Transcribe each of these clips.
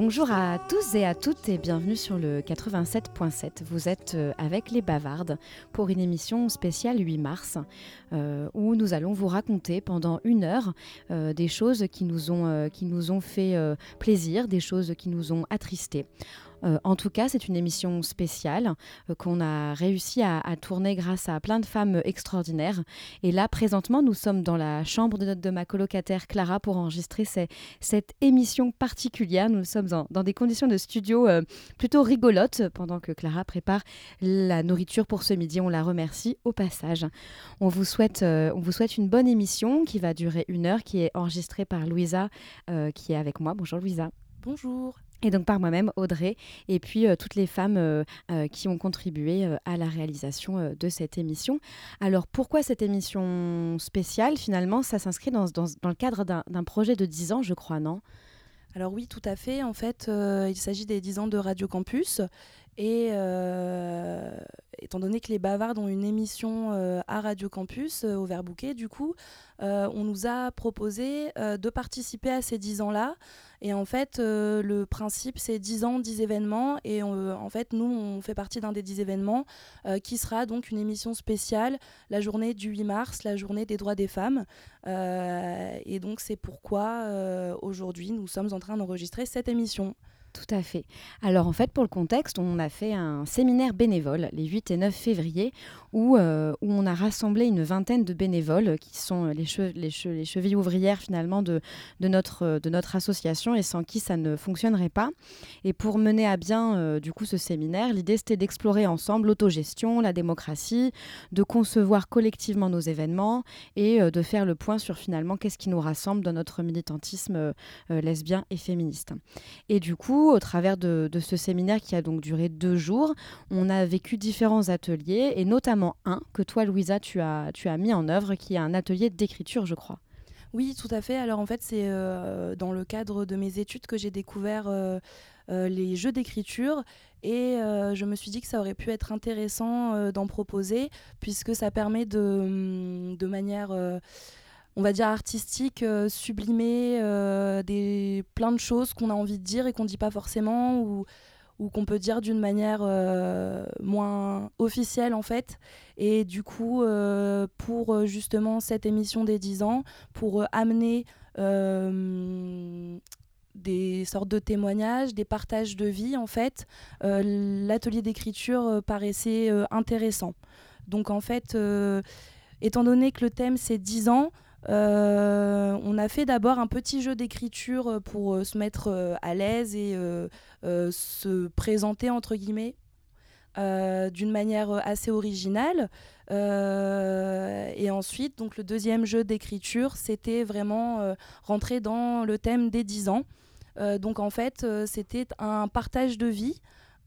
Bonjour à tous et à toutes et bienvenue sur le 87.7. Vous êtes euh, avec les Bavardes pour une émission spéciale 8 mars euh, où nous allons vous raconter pendant une heure euh, des choses qui nous ont, qui nous ont fait plaisir, des choses qui nous ont attristés. Euh, en tout cas, c'est une émission spéciale euh, qu'on a réussi à, tourner grâce à plein de femmes extraordinaires. Et là, présentement, nous sommes dans la chambre de, de ma colocataire Clara pour enregistrer cette émission particulière. Nous sommes dans des conditions de studio euh, plutôt rigolotes pendant que Clara prépare la nourriture pour ce midi. On la remercie au passage. On vous souhaite une bonne émission qui va durer une heure, qui est enregistrée par Louisa, qui est avec moi. Bonjour Louisa. Bonjour et donc par moi-même, Audrey, et puis euh, toutes les femmes euh, euh, qui ont contribué à la réalisation de cette émission. Alors pourquoi cette émission spéciale Finalement, ça s'inscrit dans, dans, dans, le cadre d'un projet de 10 ans, je crois, non? Alors oui, tout à fait. En fait, il s'agit des 10 ans de Radio Campus. Et étant donné que les Bavardes ont une émission à Radio Campus, au Verbouquet, du coup, on nous a proposé de participer à ces 10 ans-là et en fait, euh, le principe, c'est 10 ans, 10 événements. Et en fait, nous, on fait partie d'un des 10 événements euh, qui sera donc une émission spéciale, la journée du 8 mars, la journée des droits des femmes. Euh, et donc, c'est pourquoi aujourd'hui, nous sommes en train d'enregistrer cette émission. Tout à fait. Alors en fait, pour le contexte, on a fait un séminaire bénévole les 8 et 9 février où, euh, où on a rassemblé une vingtaine de bénévoles qui sont les, les, les chevilles ouvrières finalement de, de, notre, de notre association et sans qui ça ne fonctionnerait pas. Et pour mener à bien euh, du coup ce séminaire, l'idée c'était d'explorer ensemble l'autogestion, la démocratie, de concevoir collectivement nos événements et euh, de faire le point sur finalement qu'est-ce qui nous rassemble dans notre militantisme lesbien et féministe. Et du coup, au travers de, ce séminaire qui a donc duré deux jours, on a vécu différents ateliers et notamment un que toi, Louisa, tu as, tu as mis en œuvre, qui est un atelier d'écriture, je crois. Oui, tout à fait. Alors en fait, c'est euh, dans le cadre de mes études que j'ai découvert euh, euh, les jeux d'écriture et je me suis dit que ça aurait pu être intéressant d'en proposer puisque ça permet de, de manière on va dire artistique, euh, sublimer euh, des, plein de choses qu'on a envie de dire et qu'on ne dit pas forcément ou, qu'on peut dire d'une manière euh, moins officielle en fait. Et du coup, pour justement cette émission des 10 ans, pour amener des sortes de témoignages, des partages de vie en fait, l'atelier d'écriture paraissait intéressant. Donc en fait, étant donné que le thème c'est 10 ans, euh, on a fait d'abord un petit jeu d'écriture euh, pour euh, se mettre à l'aise et se présenter entre guillemets d'une manière assez originale. et ensuite, donc le deuxième jeu d'écriture, c'était vraiment rentrer dans le thème des 10 ans. donc en fait, c'était un partage de vie.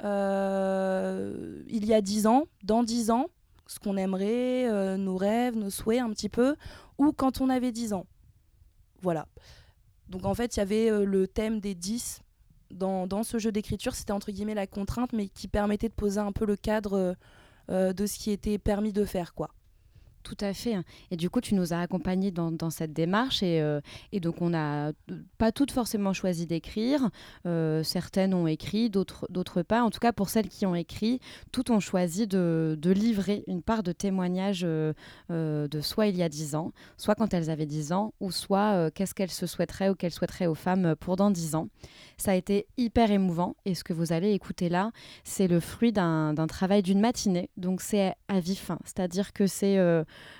il y a 10 ans, dans 10 ans, ce qu'on aimerait, nos rêves, nos souhaits un petit peu, ou quand on avait 10 ans. Voilà. Donc en fait, il y avait euh, le thème des 10 dans, ce jeu d'écriture. C'était entre guillemets la contrainte, mais qui permettait de poser un peu le cadre euh, euh, de ce qui était permis de faire. quoi. Tout à fait. Et du coup, tu nous as accompagnés dans, cette démarche. Et, euh, donc, on n'a pas toutes forcément choisi d'écrire. Euh, certaines ont écrit, d'autres pas. En tout cas, pour celles qui ont écrit, toutes ont choisi de, livrer une part de témoignage euh, de soit il y a 10 ans, soit quand elles avaient 10 ans, ou soit qu'est-ce qu'elles se souhaiteraient ou qu'elles souhaiteraient aux femmes pour dans 10 ans. Ça a été hyper émouvant. Et ce que vous allez écouter là, c'est le fruit d'un travail d'une matinée. Donc, c'est à vif. C'est-à-dire que c'est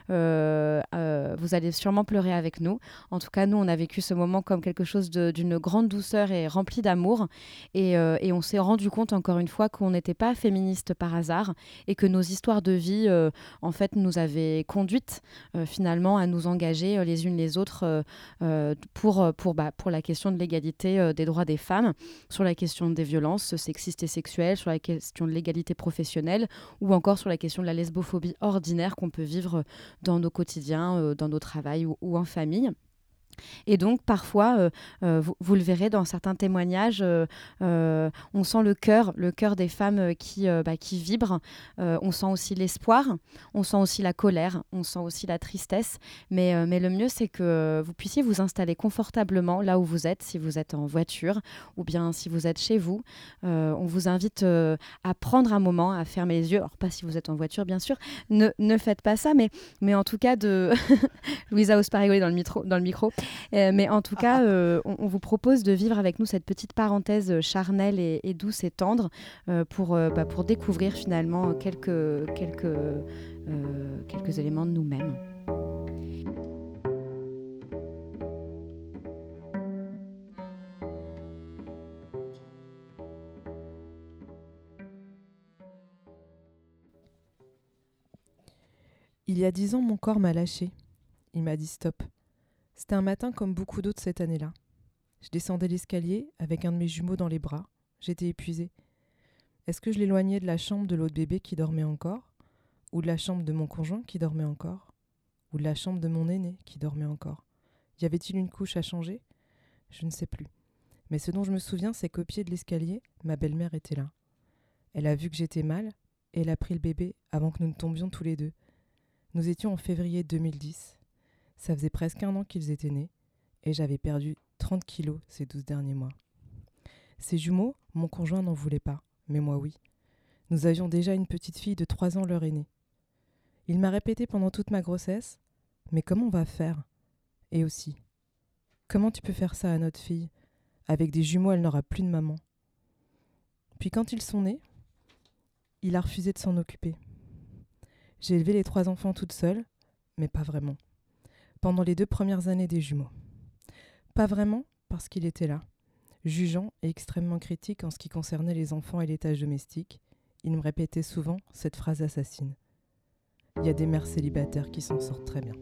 vous allez sûrement pleurer avec nous. En tout cas, nous, on a vécu ce moment comme quelque chose d'une grande douceur et rempli d'amour. Et, euh, et, on s'est rendu compte, encore une fois, qu'on n'était pas féministe par hasard et que nos histoires de vie, en fait, nous avaient conduites finalement à nous engager les unes les autres bah, pour la question de l'égalité des droits des femmes, sur la question des violences sexistes et sexuelles, sur la question de l'égalité professionnelle ou encore sur la question de la lesbophobie ordinaire qu'on peut vivre dans nos quotidiens, euh, dans nos travails ou, en famille. Et donc, parfois, euh, euh, vous, le verrez dans certains témoignages, euh, on sent le cœur, le cœur des femmes qui, bah, qui vibre. on sent aussi l'espoir, on sent aussi la colère, on sent aussi la tristesse. Mais, mais le mieux, c'est que vous puissiez vous installer confortablement là où vous êtes, si vous êtes en voiture ou bien si vous êtes chez vous. on vous invite à prendre un moment, à fermer les yeux. Alors, pas si vous êtes en voiture, bien sûr. Ne, ne faites pas ça, mais, mais en tout cas, de. Louisa rigoler dans le, dans le micro. Euh, mais en tout cas, euh, on, vous propose de vivre avec nous cette petite parenthèse charnelle et, douce et tendre euh, pour, bah, pour découvrir finalement quelques, quelques, quelques éléments de nous-mêmes. Il y a dix ans, mon corps m'a lâché. Il m'a dit stop. C'était un matin comme beaucoup d'autres cette année-là. Je descendais l'escalier avec un de mes jumeaux dans les bras. J'étais épuisée. Est-ce que je l'éloignais de la chambre de l'autre bébé qui dormait encore? Ou de la chambre de mon conjoint qui dormait encore? Ou de la chambre de mon aîné qui dormait encore? Y avait-il une couche à changer? Je ne sais plus. Mais ce dont je me souviens, c'est qu'au pied de l'escalier, ma belle-mère était là. Elle a vu que j'étais mal et elle a pris le bébé avant que nous ne tombions tous les deux. Nous étions en février 2010. Ça faisait presque un an qu'ils étaient nés et j'avais perdu 30 kilos ces 12 derniers mois. Ces jumeaux, mon conjoint n'en voulait pas, mais moi oui. Nous avions déjà une petite fille de 3 ans leur aînée. Il m'a répété pendant toute ma grossesse Mais comment on va faire? Et aussi Comment tu peux faire ça à notre fille? Avec des jumeaux, elle n'aura plus de maman. Puis quand ils sont nés, il a refusé de s'en occuper. J'ai élevé les trois enfants toute seule, mais pas vraiment pendant les deux premières années des jumeaux. Pas vraiment, parce qu'il était là. Jugeant et extrêmement critique en ce qui concernait les enfants et les tâches domestiques, il me répétait souvent cette phrase assassine. Il y a des mères célibataires qui s'en sortent très bien.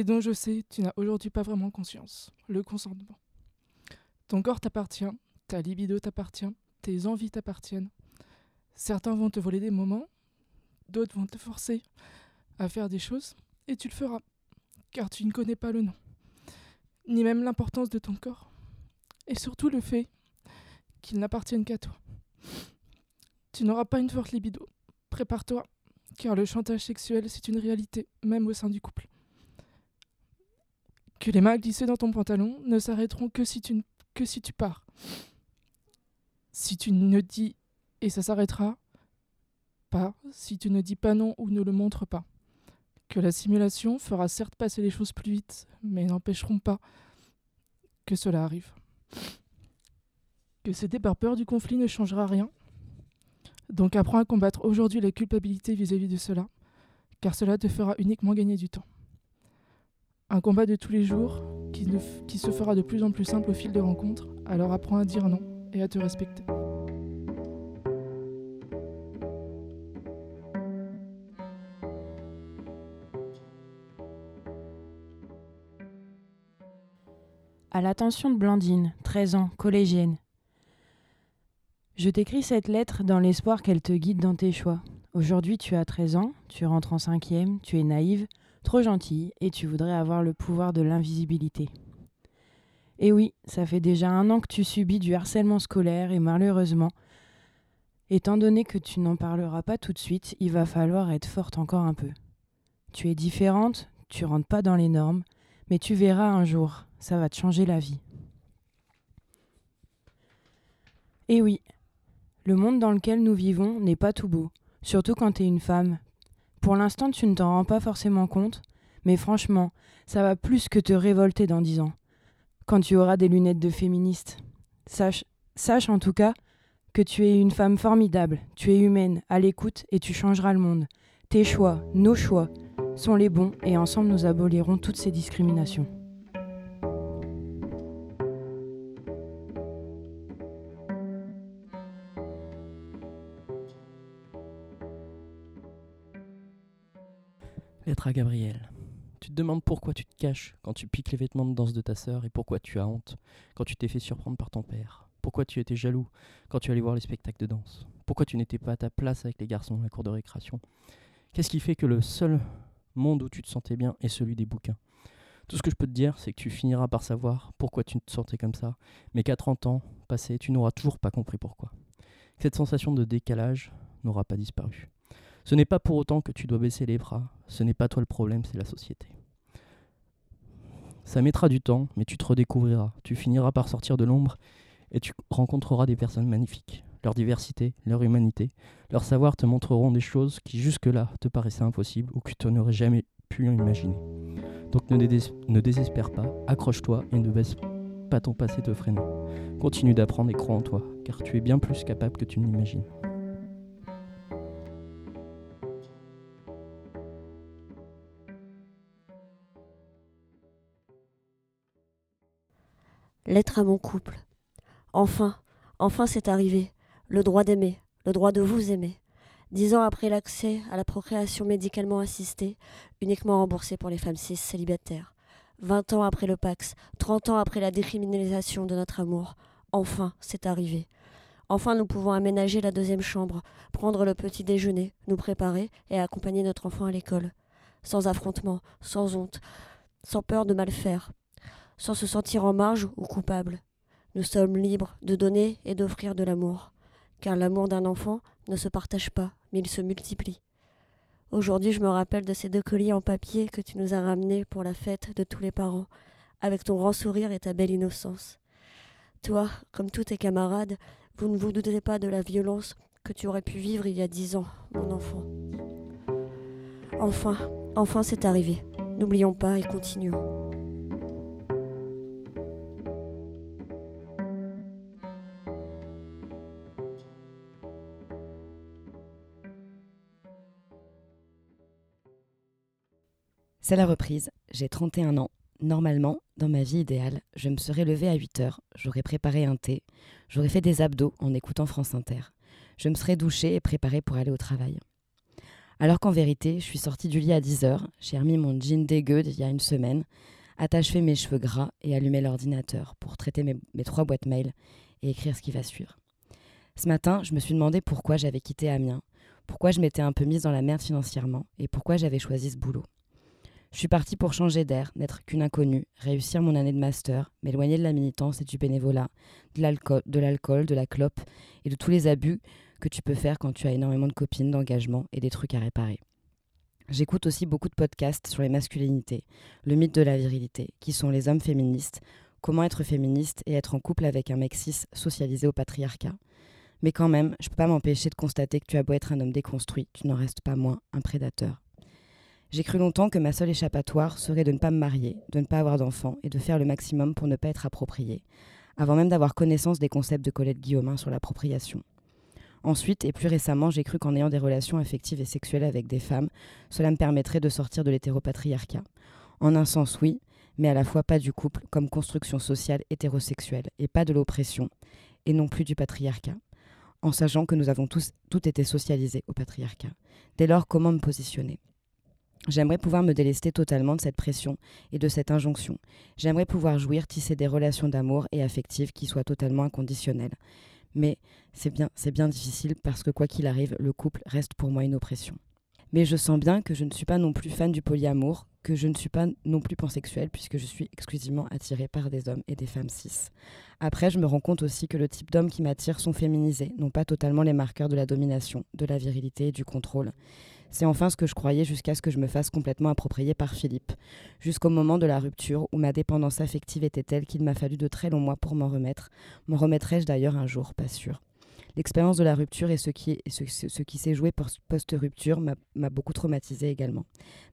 Et dont je sais tu n'as aujourd'hui pas vraiment conscience, le consentement. Ton corps t'appartient, ta libido t'appartient, tes envies t'appartiennent. Certains vont te voler des moments, d'autres vont te forcer à faire des choses, et tu le feras, car tu ne connais pas le nom, ni même l'importance de ton corps, et surtout le fait qu'il n'appartienne qu'à toi. Tu n'auras pas une forte libido, prépare-toi, car le chantage sexuel c'est une réalité, même au sein du couple que les mains glissées dans ton pantalon ne s'arrêteront que si tu, que si tu pars. Si tu ne dis et ça s'arrêtera pas si tu ne dis pas non ou ne le montres pas. Que la simulation fera certes passer les choses plus vite, mais n'empêcheront pas que cela arrive. Que céder par peur du conflit ne changera rien. Donc apprends à combattre aujourd'hui la culpabilité vis à -vis de cela, car cela te fera uniquement gagner du temps. Un combat de tous les jours qui, se fera de plus en plus simple au fil des rencontres, alors apprends à dire non et à te respecter. À l'attention de Blandine, 13 ans, collégienne. Je t'écris cette lettre dans l'espoir qu'elle te guide dans tes choix. Aujourd'hui, tu as 13 ans, tu rentres en cinquième, tu es naïve, trop gentille et tu voudrais avoir le pouvoir de l'invisibilité. Et oui, ça fait déjà un an que tu subis du harcèlement scolaire et malheureusement, étant donné que tu n'en parleras pas tout de suite, il va falloir être forte encore un peu. Tu es différente, tu rentres pas dans les normes, mais tu verras un jour, ça va te changer la vie. Et oui, le monde dans lequel nous vivons n'est pas tout beau, surtout quand tu es une femme, pour l'instant, tu ne t'en rends pas forcément compte, mais franchement, ça va plus que te révolter dans dix ans, quand tu auras des lunettes de féministe. Sache, sache en tout cas que tu es une femme formidable, tu es humaine, à l'écoute et tu changeras le monde. Tes choix, nos choix, sont les bons et ensemble nous abolirons toutes ces discriminations. À Gabriel. Tu te demandes pourquoi tu te caches quand tu piques les vêtements de danse de ta sœur et pourquoi tu as honte quand tu t'es fait surprendre par ton père. Pourquoi tu étais jaloux quand tu allais voir les spectacles de danse Pourquoi tu n'étais pas à ta place avec les garçons dans la cour de récréation Qu'est-ce qui fait que le seul monde où tu te sentais bien est celui des bouquins? Tout ce que je peux te dire, c'est que tu finiras par savoir pourquoi tu te sentais comme ça, mais qu'à 30 ans passés, tu n'auras toujours pas compris pourquoi. Cette sensation de décalage n'aura pas disparu. Ce n'est pas pour autant que tu dois baisser les bras, ce n'est pas toi le problème, c'est la société. Ça mettra du temps, mais tu te redécouvriras, tu finiras par sortir de l'ombre et tu rencontreras des personnes magnifiques. Leur diversité, leur humanité, leur savoir te montreront des choses qui jusque-là te paraissaient impossibles ou que tu n'aurais jamais pu imaginer. Donc ne, désespère pas, accroche-toi et ne baisse pas ton passé te freinant. Continue d'apprendre et crois en toi, car tu es bien plus capable que tu ne l'imagines. Lettre à mon couple. Enfin, enfin c'est arrivé. Le droit d'aimer, le droit de vous aimer. Dix ans après l'accès à la procréation médicalement assistée, uniquement remboursée pour les femmes cis célibataires. Vingt ans après le Pax, trente ans après la décriminalisation de notre amour. Enfin, c'est arrivé. Enfin, nous pouvons aménager la deuxième chambre, prendre le petit déjeuner, nous préparer et accompagner notre enfant à l'école. Sans affrontement, sans honte, sans peur de mal faire, sans se sentir en marge ou coupable. Nous sommes libres de donner et d'offrir de l'amour, car l'amour d'un enfant ne se partage pas, mais il se multiplie. Aujourd'hui, je me rappelle de ces deux colliers en papier que tu nous as ramenés pour la fête de tous les parents, avec ton grand sourire et ta belle innocence. Toi, comme tous tes camarades, vous ne vous doutez pas de la violence que tu aurais pu vivre il y a dix ans, mon enfant. Enfin, enfin c'est arrivé. N'oublions pas et continuons. C'est la reprise. J'ai 31 ans. Normalement, dans ma vie idéale, je me serais levée à 8 heures, j'aurais préparé un thé, j'aurais fait des abdos en écoutant France Inter. Je me serais douchée et préparée pour aller au travail. Alors qu'en vérité, je suis sortie du lit à 10 heures, j'ai remis mon jean dégueu d'il y a une semaine, attaché mes cheveux gras et allumé l'ordinateur pour traiter mes, mes trois boîtes mail et écrire ce qui va suivre. Ce matin, je me suis demandé pourquoi j'avais quitté Amiens, pourquoi je m'étais un peu mise dans la merde financièrement et pourquoi j'avais choisi ce boulot. Je suis partie pour changer d'air, n'être qu'une inconnue, réussir mon année de master, m'éloigner de la militance et du bénévolat, de l'alcool, de la clope et de tous les abus que tu peux faire quand tu as énormément de copines, d'engagement et des trucs à réparer. J'écoute aussi beaucoup de podcasts sur les masculinités, le mythe de la virilité, qui sont les hommes féministes, comment être féministe et être en couple avec un mec socialisé au patriarcat. Mais quand même, je peux pas m'empêcher de constater que tu as beau être un homme déconstruit, tu n'en restes pas moins un prédateur. J'ai cru longtemps que ma seule échappatoire serait de ne pas me marier, de ne pas avoir d'enfants et de faire le maximum pour ne pas être appropriée, avant même d'avoir connaissance des concepts de Colette Guillaumin sur l'appropriation. Ensuite, et plus récemment, j'ai cru qu'en ayant des relations affectives et sexuelles avec des femmes, cela me permettrait de sortir de l'hétéropatriarcat. En un sens, oui, mais à la fois pas du couple comme construction sociale hétérosexuelle, et pas de l'oppression, et non plus du patriarcat, en sachant que nous avons tous été socialisés au patriarcat. Dès lors, comment me positionner? J'aimerais pouvoir me délester totalement de cette pression et de cette injonction. J'aimerais pouvoir jouir, tisser des relations d'amour et affectives qui soient totalement inconditionnelles. Mais c'est bien, difficile parce que quoi qu'il arrive, le couple reste pour moi une oppression. Mais je sens bien que je ne suis pas non plus fan du polyamour, que je ne suis pas non plus pansexuelle puisque je suis exclusivement attirée par des hommes et des femmes cis. Après, je me rends compte aussi que le type d'hommes qui m'attirent sont féminisés, non pas totalement les marqueurs de la domination, de la virilité et du contrôle. C'est enfin ce que je croyais jusqu'à ce que je me fasse complètement approprier par Philippe, jusqu'au moment de la rupture où ma dépendance affective était telle qu'il m'a fallu de très longs mois pour m'en remettre. M'en remettrai-je d'ailleurs un jour, pas sûr. L'expérience de la rupture et ce qui, ce, qui s'est joué post-rupture m'a beaucoup traumatisé également.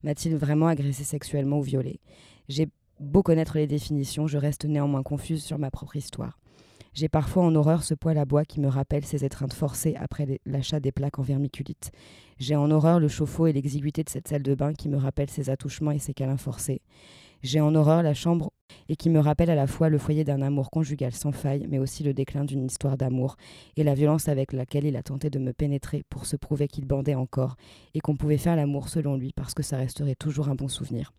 M'a-t-il vraiment agressé sexuellement ou violé? J'ai beau connaître les définitions, je reste néanmoins confuse sur ma propre histoire. J'ai parfois en horreur ce poêle à bois qui me rappelle ses étreintes forcées après l'achat des plaques en vermiculite. J'ai en horreur le chauffe-eau et l'exiguïté de cette salle de bain qui me rappelle ses attouchements et ses câlins forcés. J'ai en horreur la chambre et qui me rappelle à la fois le foyer d'un amour conjugal sans faille, mais aussi le déclin d'une histoire d'amour et la violence avec laquelle il a tenté de me pénétrer pour se prouver qu'il bandait encore et qu'on pouvait faire l'amour selon lui parce que ça resterait toujours un bon souvenir.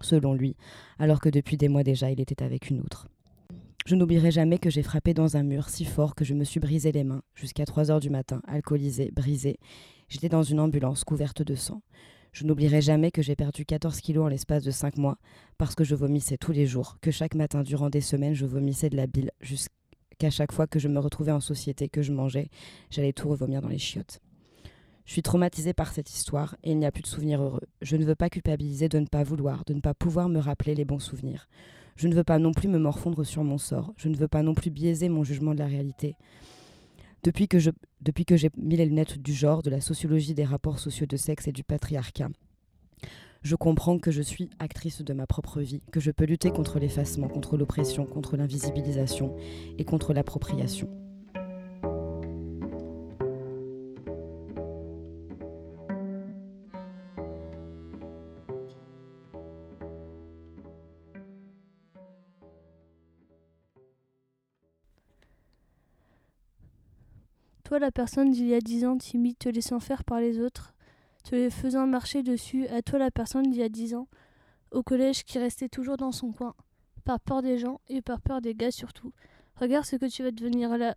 selon lui, alors que depuis des mois déjà il était avec une autre. Je n'oublierai jamais que j'ai frappé dans un mur si fort que je me suis brisé les mains jusqu'à 3 heures du matin, alcoolisé, brisé. J'étais dans une ambulance couverte de sang. Je n'oublierai jamais que j'ai perdu 14 kilos en l'espace de 5 mois parce que je vomissais tous les jours, que chaque matin durant des semaines je vomissais de la bile jusqu'à chaque fois que je me retrouvais en société, que je mangeais, j'allais tout revomir dans les chiottes. Je suis traumatisée par cette histoire et il n'y a plus de souvenirs heureux. Je ne veux pas culpabiliser de ne pas vouloir, de ne pas pouvoir me rappeler les bons souvenirs. Je ne veux pas non plus me morfondre sur mon sort. Je ne veux pas non plus biaiser mon jugement de la réalité. Depuis que, j'ai mis les lunettes du genre, de la sociologie des rapports sociaux de sexe et du patriarcat, je comprends que je suis actrice de ma propre vie, que je peux lutter contre l'effacement, contre l'oppression, contre l'invisibilisation et contre l'appropriation. La personne d'il y a dix ans, timide, te laissant faire par les autres, te les faisant marcher dessus, à toi, la personne d'il y a dix ans, au collège qui restait toujours dans son coin, par peur des gens et par peur des gars surtout. Regarde ce que tu vas devenir là,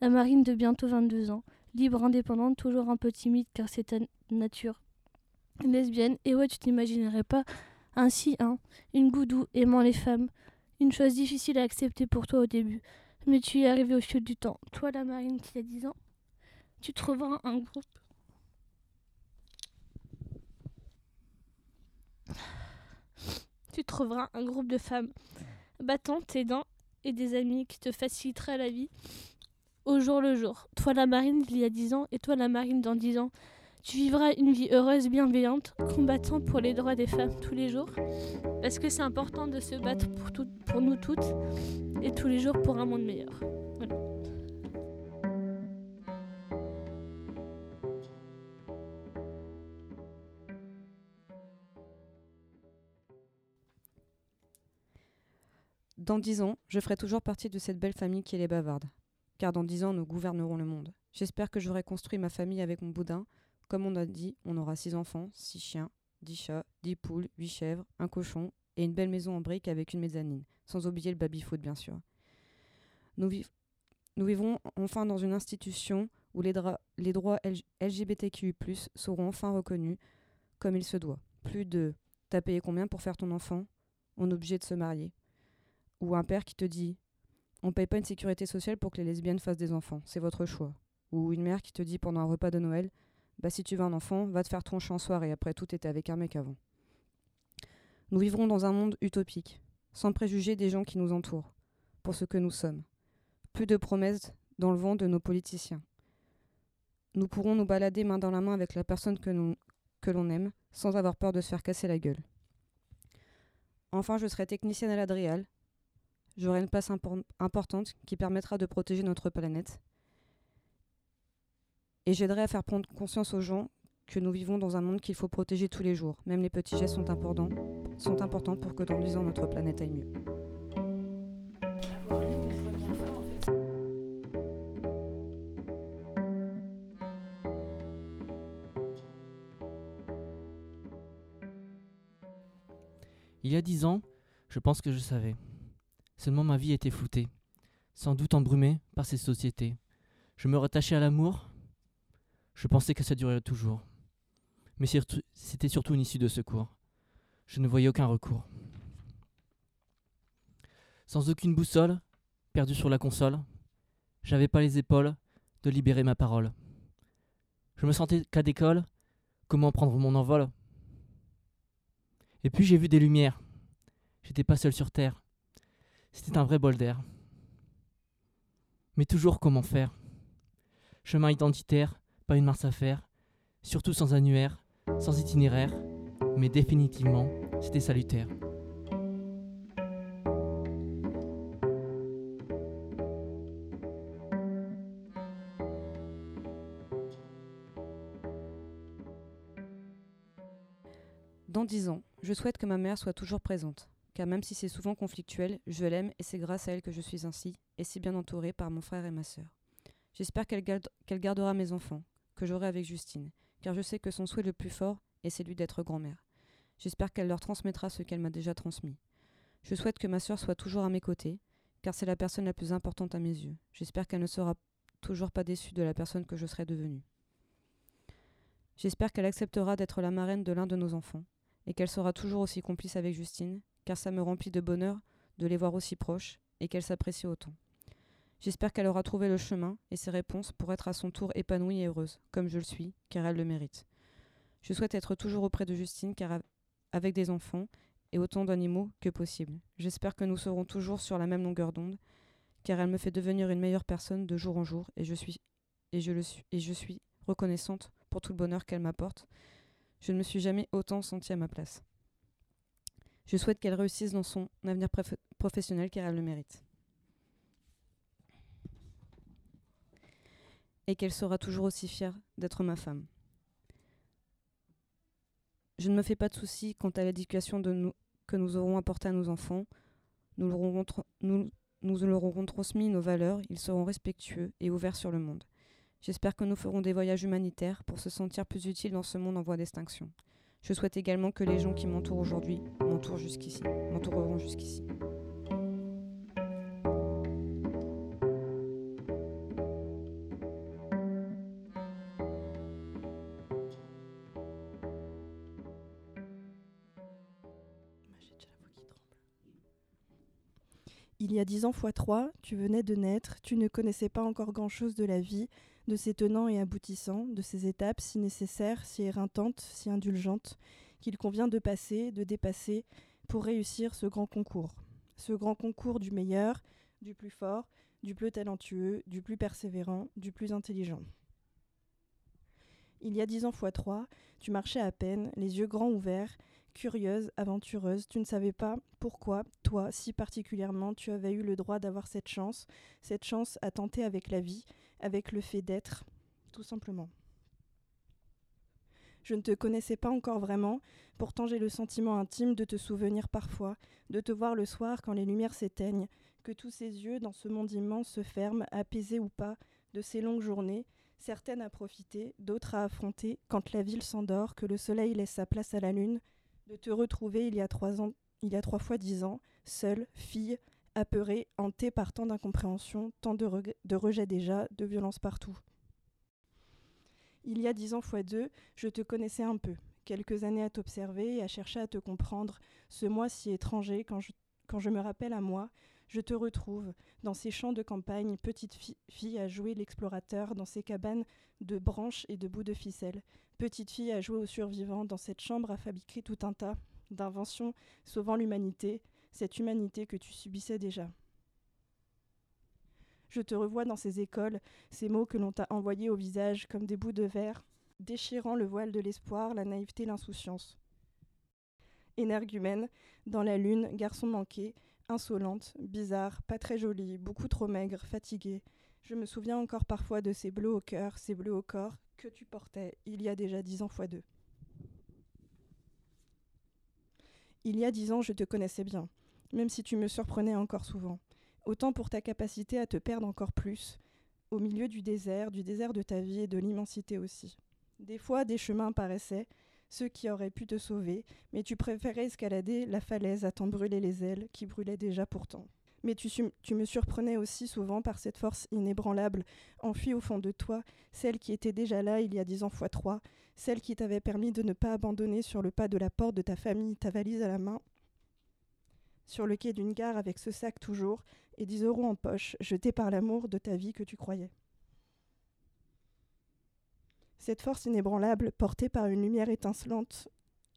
la marine de bientôt 22 ans, libre, indépendante, toujours un peu timide car c'est ta nature. Lesbienne, et ouais, tu t'imaginerais pas ainsi, hein, une goudou aimant les femmes, une chose difficile à accepter pour toi au début. Mais tu y es arrivé au fil du temps. Toi, la marine qui a 10 ans, tu trouveras un groupe. Tu trouveras un groupe de femmes battantes, aidant et des amis qui te facilitera la vie au jour le jour. Toi la marine il y a dix ans et toi la marine dans dix ans. Tu vivras une vie heureuse, bienveillante, combattant pour les droits des femmes tous les jours. Parce que c'est important de se battre pour nous toutes et tous les jours pour un monde meilleur. Dans dix ans, je ferai toujours partie de cette belle famille qui est les bavardes. Car dans dix ans, nous gouvernerons le monde. J'espère que j'aurai construit ma famille avec mon boudin. Comme on a dit, on aura six enfants, six chiens, dix chats, dix poules, huit chèvres, un cochon et une belle maison en briques avec une mezzanine, sans oublier le baby-foot bien sûr. Nous, viv- nous vivrons enfin dans une institution où les droits L- LGBTQI+, seront enfin reconnus comme il se doit. Plus de « t'as payé combien pour faire ton enfant ?» On est obligé de se marier ou un père qui te dit on paye pas une sécurité sociale pour que les lesbiennes fassent des enfants, c'est votre choix. Ou une mère qui te dit pendant un repas de Noël bah si tu veux un enfant, va te faire troncher en soirée, après tout était avec un mec avant. Nous vivrons dans un monde utopique, sans préjuger des gens qui nous entourent, pour ce que nous sommes. Plus de promesses dans le vent de nos politiciens. Nous pourrons nous balader main dans la main avec la personne que que l'on aime, sans avoir peur de se faire casser la gueule. Enfin, je serai technicienne à l'Adrial, J'aurai une place impor- importante qui permettra de protéger notre planète. Et j'aiderai à faire prendre conscience aux gens que nous vivons dans un monde qu'il faut protéger tous les jours. Même les petits gestes sont importants, sont importants pour que dans 10 ans notre planète aille mieux. Il y a dix ans, je pense que je savais. Seulement ma vie était floutée, sans doute embrumée par ces sociétés. Je me rattachais à l'amour. Je pensais que ça durerait toujours. Mais c'était surtout une issue de secours. Je ne voyais aucun recours. Sans aucune boussole, perdu sur la console, j'avais pas les épaules de libérer ma parole. Je me sentais qu'à d'école, comment prendre mon envol? Et puis j'ai vu des lumières. J'étais pas seul sur terre. C'était un vrai bol d'air. Mais toujours comment faire? Chemin identitaire, pas une marche à faire, surtout sans annuaire, sans itinéraire, mais définitivement, c'était salutaire. Dans 10 ans, je souhaite que ma mère soit toujours présente, car même si c'est souvent conflictuel, je l'aime et c'est grâce à elle que je suis ainsi, et si bien entourée par mon frère et ma sœur. J'espère qu'elle garde- qu'elle gardera mes enfants, que j'aurai avec Justine, car je sais que son souhait le plus fort est celui d'être grand-mère. J'espère qu'elle leur transmettra ce qu'elle m'a déjà transmis. Je souhaite que ma sœur soit toujours à mes côtés, car c'est la personne la plus importante à mes yeux. J'espère qu'elle ne sera toujours pas déçue de la personne que je serai devenue. J'espère qu'elle acceptera d'être la marraine de l'un de nos enfants, et qu'elle sera toujours aussi complice avec Justine, car ça me remplit de bonheur de les voir aussi proches, et qu'elle s'apprécie autant. J'espère qu'elle aura trouvé le chemin et ses réponses pour être à son tour épanouie et heureuse, comme je le suis, car elle le mérite. Je souhaite être toujours auprès de Justine, car avec des enfants et autant d'animaux que possible. J'espère que nous serons toujours sur la même longueur d'onde, car elle me fait devenir une meilleure personne de jour en jour, et je suis et je le suis et je suis reconnaissante pour tout le bonheur qu'elle m'apporte. Je ne me suis jamais autant sentie à ma place. Je souhaite qu'elle réussisse dans son avenir professionnel car elle le mérite. Et qu'elle sera toujours aussi fière d'être ma femme. Je ne me fais pas de soucis quant à l'éducation que nous aurons apportée à nos enfants. Nous leur, aurons transmis nos valeurs, ils seront respectueux et ouverts sur le monde. J'espère que nous ferons des voyages humanitaires pour se sentir plus utiles dans ce monde en voie d'extinction. Je souhaite également que les gens qui m'entourent aujourd'hui m'entourent jusqu'ici, m'entoureront jusqu'ici. Il y a dix ans fois trois, tu venais de naître, tu ne connaissais pas encore grand-chose de la vie, de ses tenants et aboutissants, de ses étapes si nécessaires, si éreintantes, si indulgentes, qu'il convient de passer, de dépasser, pour réussir ce grand concours. Ce grand concours du meilleur, du plus fort, du plus talentueux, du plus persévérant, du plus intelligent. Il y a dix ans fois trois, tu marchais à peine, les yeux grands ouverts, curieuse, aventureuse, tu ne savais pas pourquoi, toi, si particulièrement, tu avais eu le droit d'avoir cette chance, cette chance à tenter avec la vie, avec le fait d'être, tout simplement. Je ne te connaissais pas encore vraiment, pourtant j'ai le sentiment intime de te souvenir parfois, de te voir le soir quand les lumières s'éteignent, que tous ces yeux dans ce monde immense se ferment, apaisés ou pas, de ces longues journées, certaines à profiter, d'autres à affronter, quand la ville s'endort, que le soleil laisse sa place à la lune, de te retrouver il y a trois fois dix ans, seule, fille, apeurée, hantée par tant d'incompréhension, tant de, de rejet déjà, de violence partout. Il y a dix ans fois deux, je te connaissais un peu, quelques années à t'observer et à chercher à te comprendre, ce moi si étranger, quand je me rappelle à moi, je te retrouve dans ces champs de campagne, petite fille à jouer l'explorateur, dans ces cabanes de branches et de bouts de ficelle, petite fille à jouer aux survivants, dans cette chambre à fabriquer tout un tas d'inventions sauvant l'humanité, cette humanité que tu subissais déjà. Je te revois dans ces écoles, ces mots que l'on t'a envoyés au visage comme des bouts de verre, déchirant le voile de l'espoir, la naïveté, l'insouciance. Énergumène, dans la lune, garçon manqué, insolente, bizarre, pas très jolie, beaucoup trop maigre, fatiguée. Je me souviens encore parfois de ces bleus au cœur, ces bleus au corps que tu portais il y a déjà dix ans fois deux. Il y a dix ans, je te connaissais bien, même si tu me surprenais encore souvent. Autant pour ta capacité à te perdre encore plus, au milieu du désert, du désert de ta vie et de l'immensité aussi. Des fois, des chemins paraissaient, ceux qui auraient pu te sauver, mais tu préférais escalader la falaise à t'en brûler les ailes, qui brûlaient déjà pourtant. Mais tu, me surprenais aussi souvent par cette force inébranlable, enfuie au fond de toi, celle qui était déjà là il y a dix ans fois trois, celle qui t'avait permis de ne pas abandonner sur le pas de la porte de ta famille ta valise à la main, sur le quai d'une gare avec ce sac toujours, et dix euros en poche, jetés par l'amour de ta vie que tu croyais. Cette force inébranlable, portée par une lumière étincelante,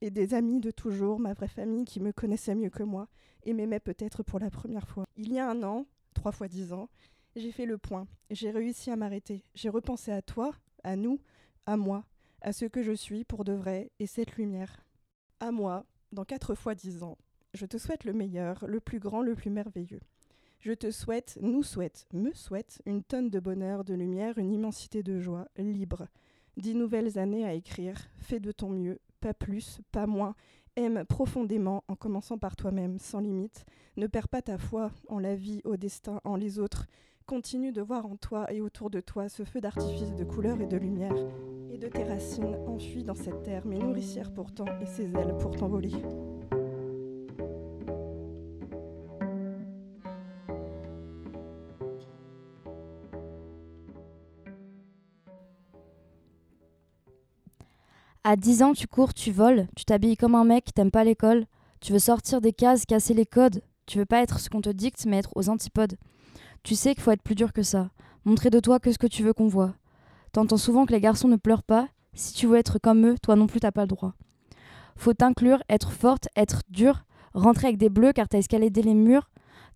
et des amis de toujours, ma vraie famille qui me connaissait mieux que moi, et m'aimait peut-être pour la première fois. Il y a un an, trois fois dix ans, j'ai fait le point, j'ai réussi à m'arrêter, j'ai repensé à toi, à nous, à moi, à ce que je suis pour de vrai, et cette lumière. À moi, dans quatre fois dix ans, je te souhaite le meilleur, le plus grand, le plus merveilleux. Je te souhaite, nous souhaite, me souhaite une tonne de bonheur, de lumière, une immensité de joie, libre, Dix nouvelles années à écrire, fais de ton mieux, pas plus, pas moins, aime profondément en commençant par toi-même, sans limite, ne perds pas ta foi en la vie, au destin, en les autres, continue de voir en toi et autour de toi ce feu d'artifice de couleur et de lumière, et de tes racines, enfuies dans cette terre, mais nourricière pourtant, et ses ailes pour t'envoler. À 10 ans, tu cours, tu voles, tu t'habilles comme un mec, t'aimes pas l'école, tu veux sortir des cases, casser les codes, tu veux pas être ce qu'on te dicte, mais être aux antipodes. Tu sais qu'il faut être plus dur que ça, montrer de toi que ce que tu veux qu'on voit. T'entends souvent que les garçons ne pleurent pas, si tu veux être comme eux, toi non plus t'as pas le droit. Faut t'inclure, être forte, être dure, rentrer avec des bleus car t'as escaladé les murs.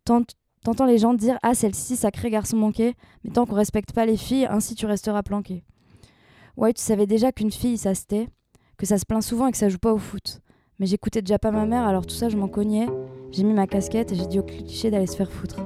T'ent- T'entends les gens dire Ah, celle-ci, sacré garçon manqué, mais tant qu'on respecte pas les filles, ainsi tu resteras planqué. Ouais, tu savais déjà qu'une fille, ça se tait, que ça se plaint souvent et que ça joue pas au foot. Mais j'écoutais déjà pas ma mère, alors tout ça, je m'en cognais. J'ai mis ma casquette et j'ai dit au cliché d'aller se faire foutre.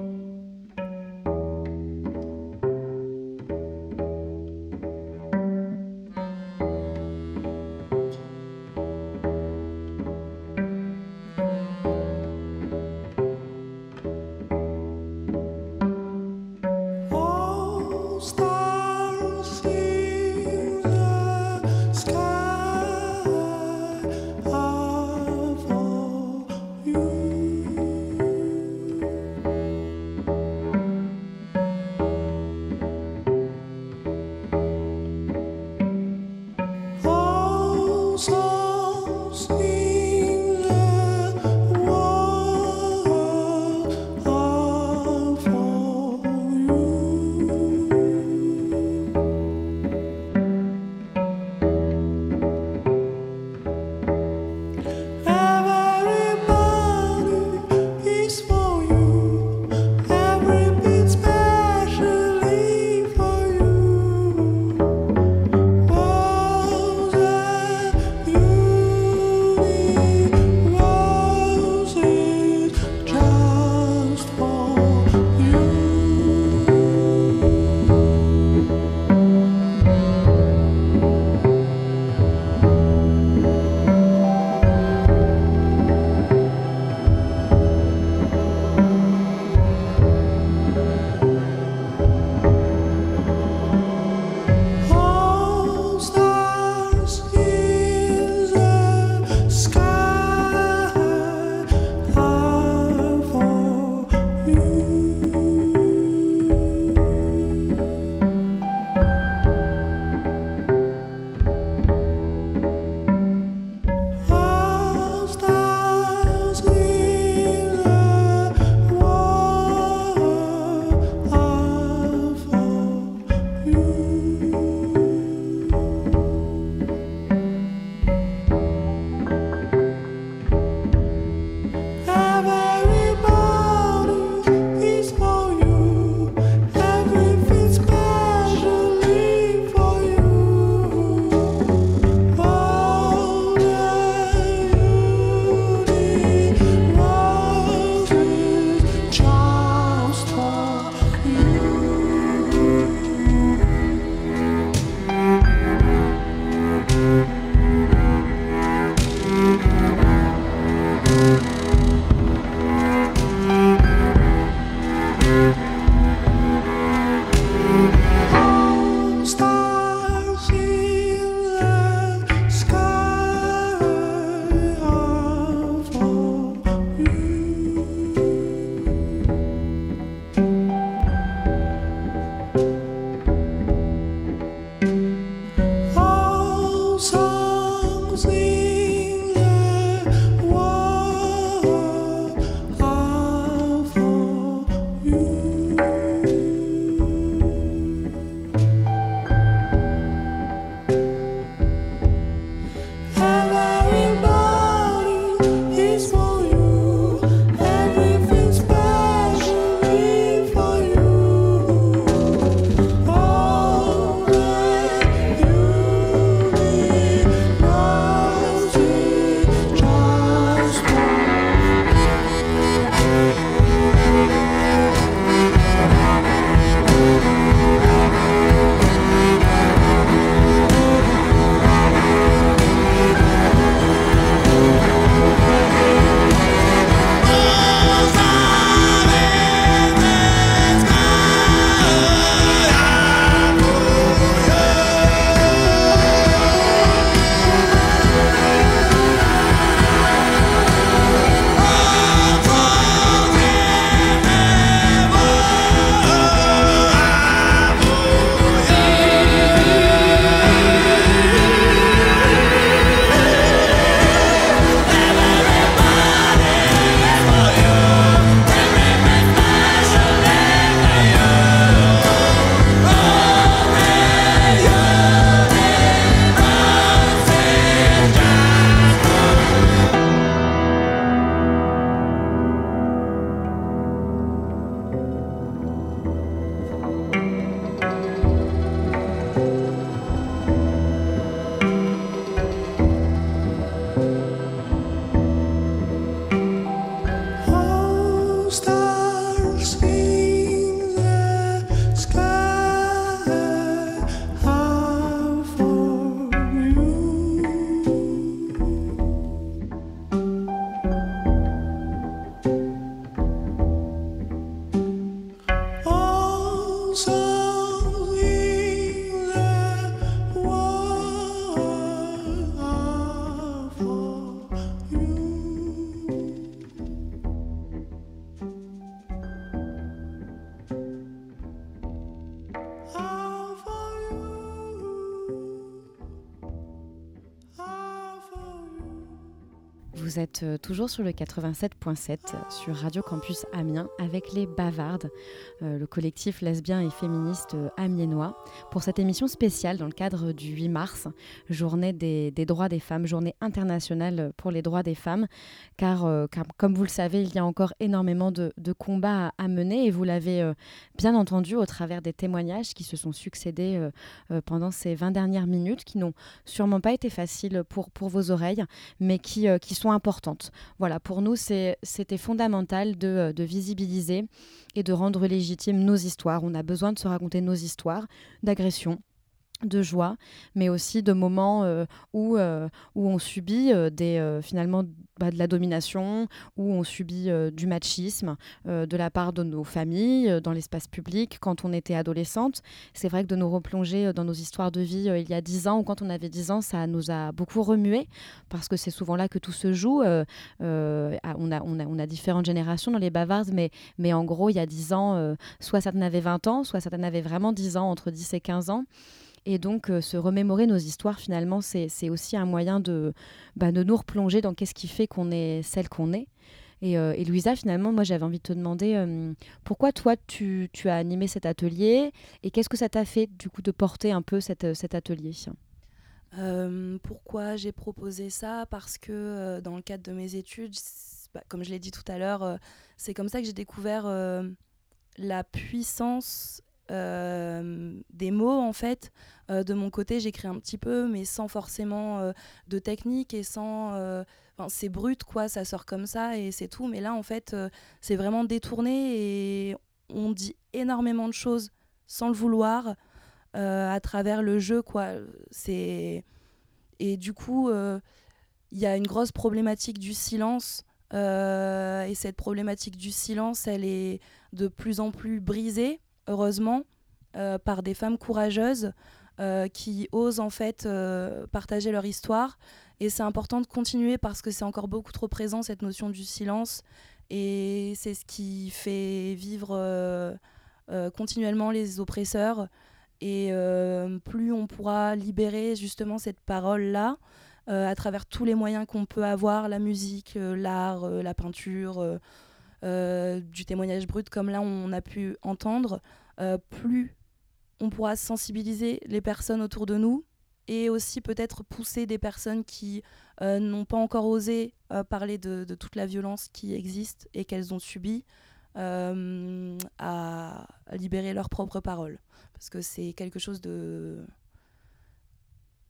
Euh, toujours sur le 87.7 sur Radio Campus Amiens avec les Bavardes, euh, le collectif lesbien et féministe euh, amiénois, pour cette émission spéciale dans le cadre du 8 mars, journée des, droits des femmes, journée internationale pour les droits des femmes, car, comme vous le savez, il y a encore énormément de, combats à, mener et vous l'avez bien entendu au travers des témoignages qui se sont succédés pendant ces 20 dernières minutes, qui n'ont sûrement pas été faciles pour, vos oreilles, mais qui, sont Voilà, pour nous, c'était fondamental euh, de visibiliser et de rendre légitimes nos histoires. On a besoin de se raconter nos histoires d'agression de joie, mais aussi de moments euh, où, euh, où on subit euh, des, finalement bah, de la domination, où on subit du machisme de la part de nos familles, dans l'espace public, quand on était adolescente. C'est vrai que de nous replonger dans nos histoires de vie il y a 10 ans ou quand on avait 10 ans, ça nous a beaucoup remué, parce que c'est souvent là que tout se joue. On, a, on, a, on a différentes générations dans les bavardes, mais, mais en gros, il y a 10 ans, soit certaines avaient 20 ans, soit certaines avaient vraiment 10 ans, entre 10 et 15 ans. Et donc, euh, se remémorer nos histoires, finalement, c'est aussi un moyen de, bah, nous replonger dans qu'est-ce qui fait qu'on est celle qu'on est. Et, euh, Louisa, finalement, moi, j'avais envie de te demander euh, pourquoi toi, tu, as animé cet atelier et qu'est-ce que ça t'a fait, du coup, de porter un peu cet atelier? Euh, pourquoi j'ai proposé ça? Parce que dans le cadre de mes études, bah, comme je l'ai dit tout à l'heure, c'est comme ça que j'ai découvert la puissance euh, des mots en fait. Euh, de mon côté, j'écris un petit peu, mais sans forcément euh, de technique et sans. c'est brut quoi, ça sort comme ça et c'est tout. Mais là, en fait, c'est vraiment détourné et on dit énormément de choses sans le vouloir à travers le jeu quoi. C'est et du coup, il y a une grosse problématique du silence. et cette problématique du silence, elle est de plus en plus brisée, heureusement, euh, par des femmes courageuses euh, qui osent en fait euh, partager leur histoire. Et c'est important de continuer parce que c'est encore beaucoup trop présent cette notion du silence. Et c'est ce qui fait vivre continuellement les oppresseurs. Et plus on pourra libérer justement cette parole-là à travers tous les moyens qu'on peut avoir, la musique, l'art, la peinture, du témoignage brut comme là on a pu entendre, euh, plus on pourra sensibiliser les personnes autour de nous et aussi peut-être pousser des personnes qui euh, n'ont pas encore osé euh, parler de, toute la violence qui existe et qu'elles ont subie euh, à, libérer leurs propres paroles. Parce que c'est quelque chose de...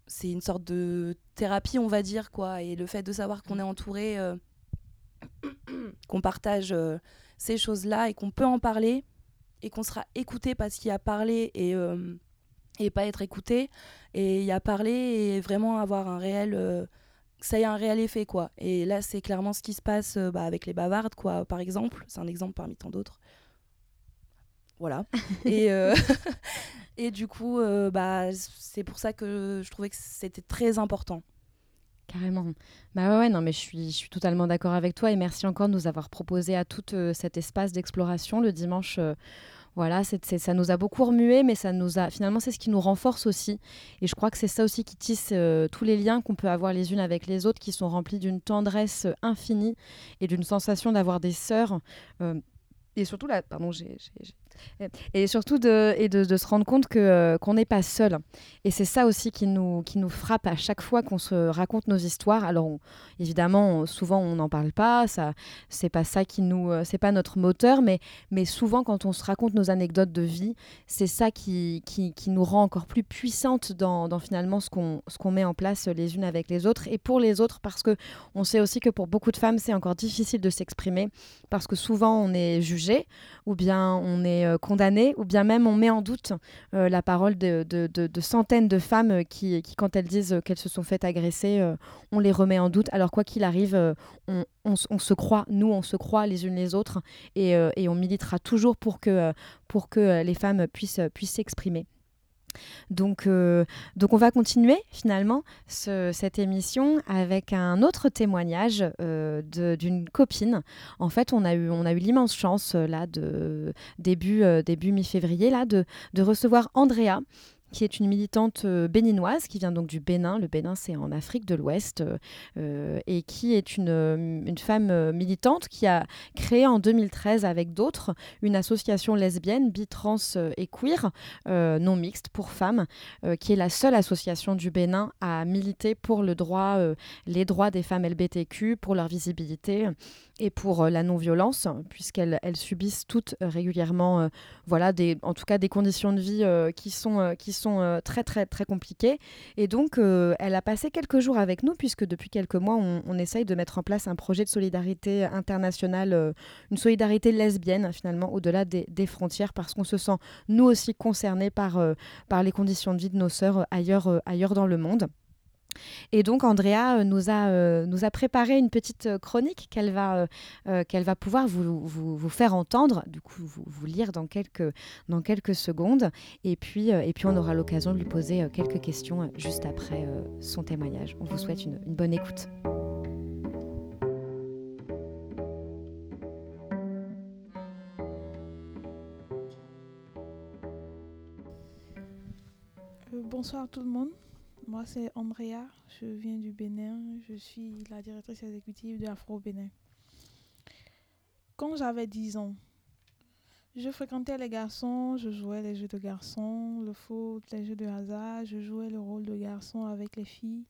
C'est une sorte de thérapie, on va dire, quoi. Et le fait de savoir qu'on est entouré, euh, qu'on partage euh, ces choses-là et qu'on peut en parler et qu'on sera écouté parce qu'il y a parlé et, euh, et pas être écouté. Et il y a parlé et vraiment avoir un réel... euh, ça ait un réel effet, quoi. Et là, c'est clairement ce qui se passe bah, avec les bavardes, quoi, par exemple. C'est un exemple parmi tant d'autres. Voilà. et, et du coup, bah, c'est pour ça que je trouvais que c'était très important. Carrément. Bah ouais, non, mais je suis, totalement d'accord avec toi et merci encore de nous avoir proposé à tout euh, cet espace d'exploration le dimanche. euh, voilà, ça nous a beaucoup remué, mais ça nous a finalement c'est ce qui nous renforce aussi. Et je crois que c'est ça aussi qui tisse euh, tous les liens qu'on peut avoir les unes avec les autres, qui sont remplis d'une tendresse infinie et d'une sensation d'avoir des sœurs. et surtout là, pardon, j'ai- Et surtout de, et de, se rendre compte que, euh, qu'on n'est pas seul. Et c'est ça aussi qui nous, qui nous frappe à chaque fois qu'on se raconte nos histoires. Alors évidemment, souvent on n'en parle pas, ça, c'est pas ça qui nous, euh, c'est pas notre moteur, mais, mais souvent quand on se raconte nos anecdotes de vie, c'est ça qui, qui, qui nous rend encore plus puissantes dans, dans finalement ce qu'on, ce qu'on met en place les unes avec les autres et pour les autres parce que on sait aussi que pour beaucoup de femmes c'est encore difficile de s'exprimer parce que souvent on est jugé ou bien on est euh, condamné, ou bien même on met en doute euh, la parole de, de- centaines de femmes euh, qui, quand elles disent qu'elles se sont faites agresser, on les remet en doute. Alors quoi qu'il arrive, on, se croit, nous, on se croit les unes les autres, et, on militera toujours pour que, pour que les femmes puissent s'exprimer. Donc, euh, donc on va continuer finalement ce- cette émission avec un autre témoignage euh, d'une copine. En fait, on a eu, eu l'immense chance euh, là de début, début mi-février là de recevoir Andrea qui est une militante euh, béninoise qui vient donc du Bénin. Le Bénin, c'est en Afrique de l'Ouest, euh, euh, et qui est une, une femme militante qui a créé en 2013 avec d'autres une association lesbienne, bi, trans euh, et queer, non mixte pour femmes, qui est la seule association du Bénin à militer pour le droit, les droits des femmes LBTQ, pour leur visibilité et pour la non-violence, puisqu'elles elles subissent toutes régulièrement, voilà, en tout cas des conditions de vie qui sont, sont euh, très très très compliquées. Et donc, euh, elle a passé quelques jours avec nous, puisque depuis quelques mois, on, essaye de mettre en place un projet de solidarité internationale, euh, une solidarité lesbienne finalement, au-delà des, des frontières, parce qu'on se sent nous aussi concernés par, par les conditions de vie de nos sœurs ailleurs, ailleurs dans le monde. Et donc Andrea euh, nous a, euh, nous a préparé une petite euh, chronique qu'elle va, va pouvoir vous, vous, vous faire entendre, du coup vous, lire dans quelques, dans quelques secondes. Et puis, et puis on aura l'occasion de lui poser quelques questions juste après son témoignage. On vous souhaite une, une bonne écoute. Bonsoir tout le monde. Moi c'est Andrea, je viens du Bénin, je suis la directrice exécutive de Afro Bénin. Quand j'avais 10 ans, je fréquentais les garçons, je jouais les jeux de garçons, le foot, les jeux de hasard, je jouais le rôle de garçon avec les filles.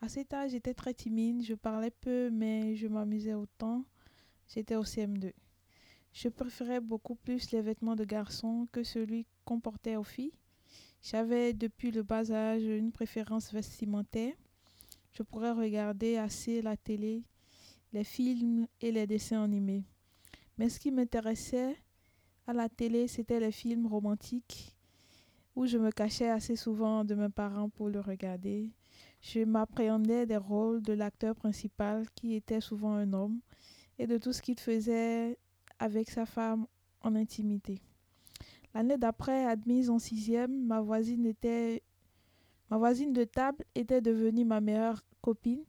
À cet âge, j'étais très timide, je parlais peu, mais je m'amusais autant. J'étais au CM2. Je préférais beaucoup plus les vêtements de garçon que celui qu'on portait aux filles. J'avais depuis le bas âge une préférence vestimentaire. Je pourrais regarder assez la télé, les films et les dessins animés. Mais ce qui m'intéressait à la télé, c'était les films romantiques où je me cachais assez souvent de mes parents pour le regarder. Je m'appréhendais des rôles de l'acteur principal qui était souvent un homme et de tout ce qu'il faisait avec sa femme en intimité. L'année d'après, admise en sixième, ma voisine était, ma voisine de table était devenue ma meilleure copine.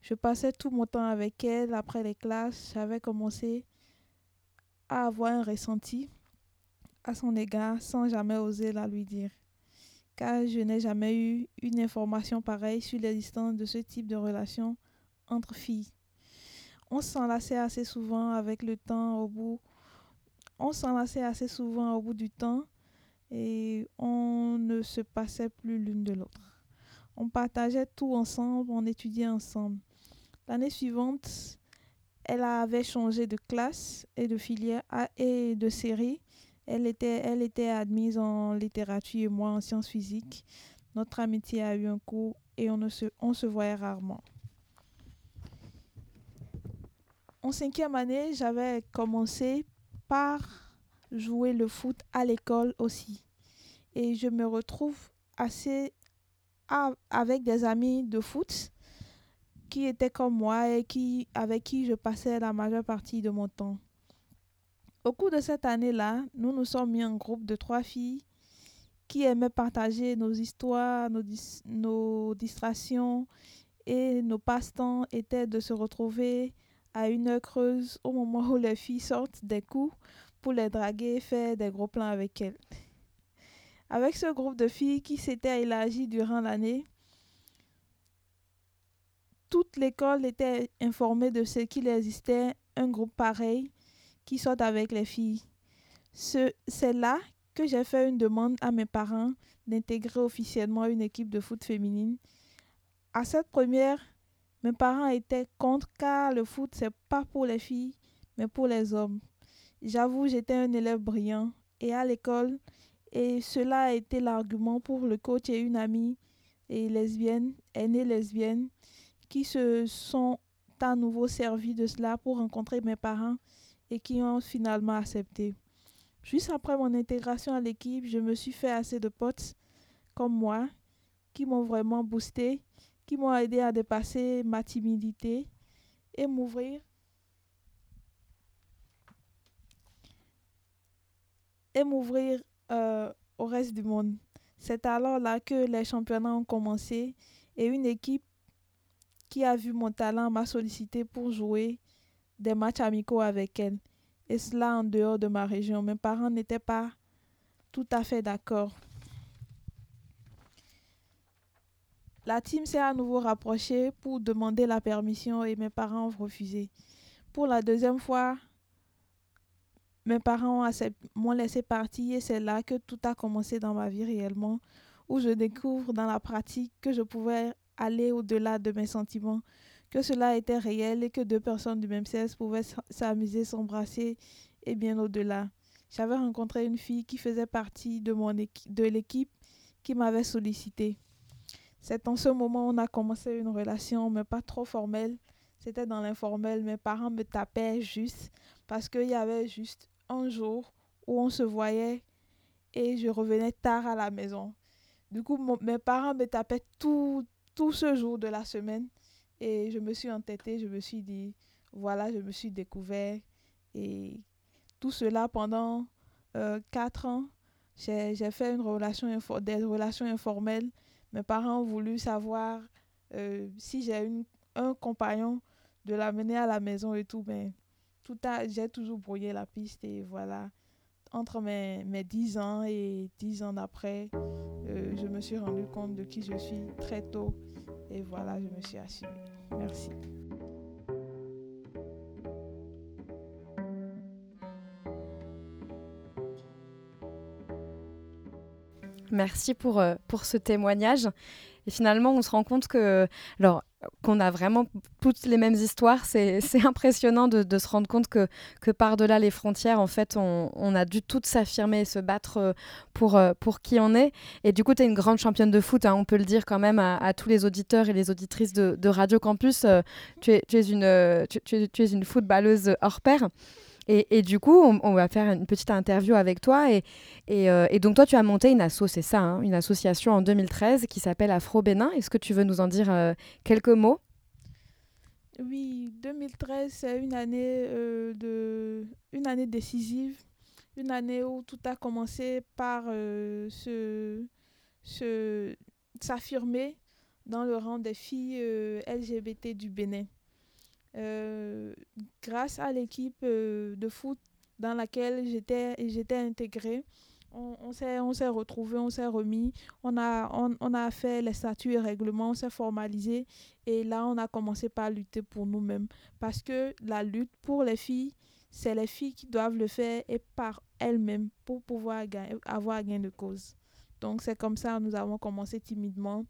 Je passais tout mon temps avec elle après les classes. J'avais commencé à avoir un ressenti à son égard sans jamais oser la lui dire. Car je n'ai jamais eu une information pareille sur l'existence de ce type de relation entre filles. On s'enlaçait assez souvent avec le temps au bout on s'enlaçait assez souvent au bout du temps et on ne se passait plus l'une de l'autre. On partageait tout ensemble, on étudiait ensemble. L'année suivante, elle avait changé de classe et de filière ah, et de série. Elle était, elle était admise en littérature et moi en sciences physiques. Notre amitié a eu un coup et on, se, on se voyait rarement. En cinquième année, j'avais commencé par jouer le foot à l'école aussi. Et je me retrouve assez avec des amis de foot qui étaient comme moi et qui, avec qui je passais la majeure partie de mon temps. Au cours de cette année-là, nous nous sommes mis en groupe de trois filles qui aimaient partager nos histoires, nos, nos distractions et nos passe-temps étaient de se retrouver à une heure creuse au moment où les filles sortent des coups pour les draguer et faire des gros plans avec elles. Avec ce groupe de filles qui s'était élargi durant l'année, toute l'école était informée de ce qu'il existait un groupe pareil qui sorte avec les filles. Ce- C'est là que j'ai fait une demande à mes parents d'intégrer officiellement une équipe de foot féminine. À cette première, mes parents étaient contre car le foot, c'est pas pour les filles, mais pour les hommes. J'avoue, j'étais un élève brillant et à l'école, et cela a été l'argument pour le coach et une amie et lesbienne, aînée lesbienne, qui se sont à nouveau servi de cela pour rencontrer mes parents et qui ont finalement accepté. Juste après mon intégration à l'équipe, je me suis fait assez de potes comme moi qui m'ont vraiment boosté, qui m'ont aidé à dépasser ma timidité et m'ouvrir et m'ouvrir euh, au reste du monde. C'est alors là que les championnats ont commencé et une équipe qui a vu mon talent m'a sollicité pour jouer des matchs amicaux avec elle. Et cela en dehors de ma région. Mes parents n'étaient pas tout à fait d'accord. La team s'est à nouveau rapprochée pour demander la permission et mes parents ont refusé. Pour la deuxième fois, mes parents m'ont laissé partir et c'est là que tout a commencé dans ma vie réellement, où je découvre dans la pratique que je pouvais aller au-delà de mes sentiments, que cela était réel et que deux personnes du même sexe pouvaient s'amuser, s'embrasser et bien au-delà. J'avais rencontré une fille qui faisait partie de, de l'équipe qui m'avait sollicité. C'est en ce moment on a commencé une relation, mais pas trop formelle. C'était dans l'informel. Mes parents me tapaient juste parce qu'il y avait juste un jour où on se voyait et je revenais tard à la maison. Du coup, mes parents me tapaient tout, tout ce jour de la semaine et je me suis entêtée, je me suis dit, voilà, je me suis découvert et tout cela pendant euh, quatre ans. J'ai fait une relation des relations informelles. Mes parents ont voulu savoir euh, si j'ai un compagnon, de l'amener à la maison et tout, mais tout a, j'ai toujours brouillé la piste et voilà. Entre mes, mes 10 ans et 10 ans après, euh, je me suis rendu compte de qui je suis très tôt et voilà, je me suis assumée. Merci. Merci pour, euh, pour ce témoignage. Et finalement, on se rend compte que, alors, qu'on a vraiment toutes les mêmes histoires. C'est impressionnant de, de se rendre compte que, que par-delà les frontières, en fait, on, a dû toutes s'affirmer et se battre euh, pour, euh, pour qui on est. Et du coup, tu es une grande championne de foot, hein, on peut le dire quand même à, tous les auditeurs et les auditrices de, Radio Campus. Tu, es, une, tu es, tu es une footballeuse hors pair. Et, du coup, on, va faire une petite interview avec toi. Euh, et donc, toi, tu as monté une asso, c'est ça, hein, une association en 2013 qui s'appelle Afro Bénin. Est-ce que tu veux nous en dire euh, quelques mots? Oui, 2013, c'est une année euh, une année décisive, une année où tout a commencé par se, se, s'affirmer dans le rang des filles LGBT du Bénin. Euh, grâce à l'équipe euh, de foot dans laquelle j'étais j'étais intégrée, on, s'est on s'est retrouvés, on s'est remis, on a on, a fait les statuts et règlements, on s'est formalisé et là on a commencé par lutter pour nous-mêmes. Parce que la lutte pour les filles, c'est les filles qui doivent le faire et par elles-mêmes pour pouvoir avoir gain de cause. Donc c'est comme ça nous avons commencé timidement,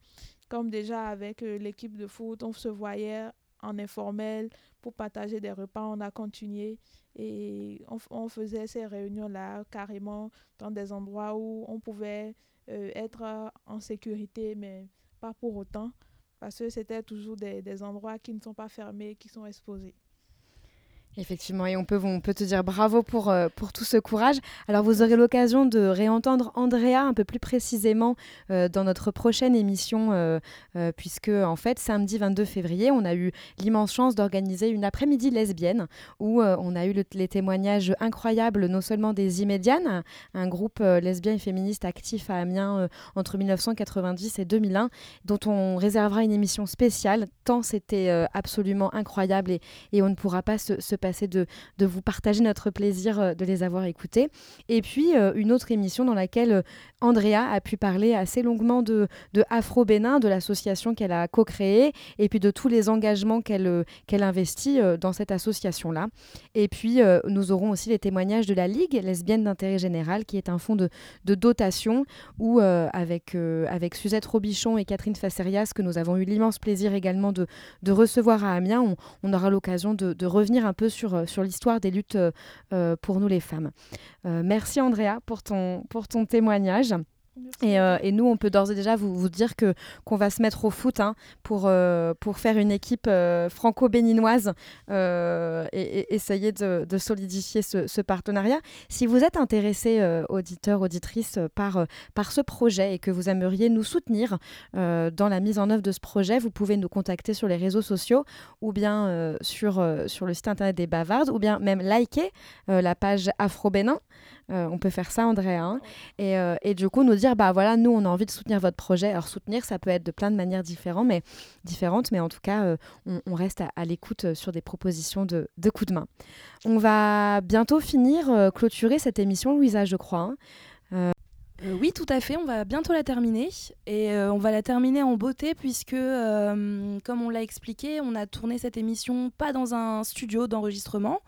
comme déjà avec euh, l'équipe de foot, on se voyait en informel pour partager des repas. On a continué et on, faisait ces réunions-là carrément dans des endroits où on pouvait euh, être en sécurité, mais pas pour autant, parce que c'était toujours des endroits qui ne sont pas fermés, qui sont exposés. Effectivement, et on peut, on peut te dire bravo pour, euh, pour tout ce courage. Alors, vous aurez l'occasion de réentendre Andrea un peu plus précisément euh, dans notre prochaine émission, euh, puisque, en fait, samedi 22 février, on a eu l'immense chance d'organiser une après-midi lesbienne où on a eu le, les témoignages incroyables, non seulement des Immédianes, un groupe lesbien et féministe actif à Amiens entre 1990 et 2001, dont on réservera une émission spéciale, tant c'était absolument incroyable et, et on ne pourra pas se, se passer passer de, de vous partager notre plaisir euh, de les avoir écoutés. Et puis, euh, une autre émission dans laquelle euh, Andrea a pu parler assez longuement de, de Afro Bénin, de l'association qu'elle a co-créée, et puis de tous les engagements qu'elle qu'elle investit dans cette association-là. Et puis, nous aurons aussi les témoignages de la Ligue lesbienne d'intérêt général, qui est un fonds de, de dotation où, avec, avec Suzette Robichon et Catherine Facerias, que nous avons eu l'immense plaisir également de, de recevoir à Amiens, on, on aura l'occasion de, de revenir un peu sur, euh, sur l'histoire des luttes euh, euh, pour nous les femmes. Merci Andrea pour ton témoignage. Et, euh, et nous, on peut d'ores et déjà vous, vous dire que qu'on va se mettre au foot hein, pour, euh, pour faire une équipe euh, franco-béninoise et, et essayer de, de solidifier ce, ce partenariat. Si vous êtes intéressé, auditeur, auditrice, par, par ce projet et que vous aimeriez nous soutenir dans la mise en œuvre de ce projet, vous pouvez nous contacter sur les réseaux sociaux ou bien sur, sur le site internet des Bavardes ou bien même liker la page Afro Bénin. Euh, on peut faire ça, Andrea. hein. Et, euh, et du coup, nous dire, bah voilà, nous, on a envie de soutenir votre projet. Alors, soutenir, ça peut être de plein de manières différentes, mais, différentes, mais en tout cas, euh, on, reste à, l'écoute sur des propositions de, de coups de main. On va bientôt finir, clôturer cette émission, Louisa, je crois. hein. Oui, tout à fait. On va bientôt la terminer. Et on va la terminer en beauté puisque, comme on l'a expliqué, on a tourné cette émission pas dans un studio d'enregistrement.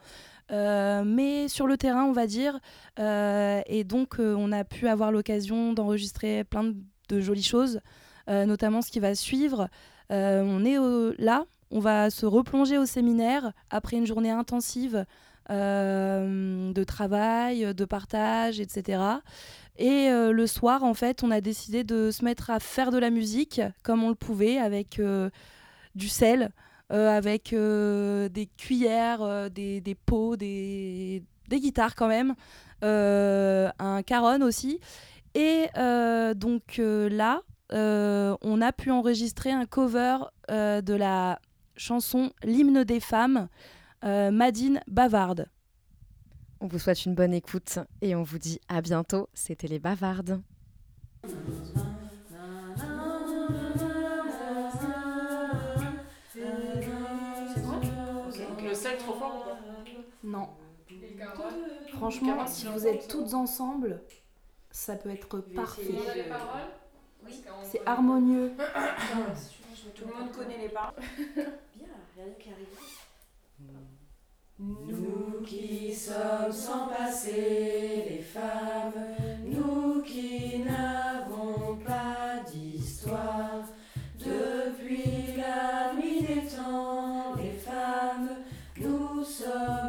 Euh, mais sur le terrain, on va dire. Euh, et donc, euh, on a pu avoir l'occasion d'enregistrer plein de, jolies choses, notamment ce qui va suivre. On est là, on va se replonger au séminaire après une journée intensive de travail, de partage, etc. Et le soir, en fait, on a décidé de se mettre à faire de la musique comme on le pouvait, avec du sel, avec euh, des cuillères, euh, des, pots, des, des guitares quand même, euh, un caron aussi. Et euh, donc euh, là, euh, on a pu enregistrer un cover euh, de la chanson L'hymne des femmes, euh, Madine Bavarde. on vous souhaite une bonne écoute et on vous dit à bientôt. C'était les Bavardes. Non. Franchement, si vous êtes toutes ensemble, ça peut être parfait. C'est harmonieux. Tout le monde connaît les paroles. Bien, rien qui arrive. Nous qui sommes sans passé, les femmes, nous qui n'avons pas d'histoire. Depuis la nuit des temps, les femmes, nous sommes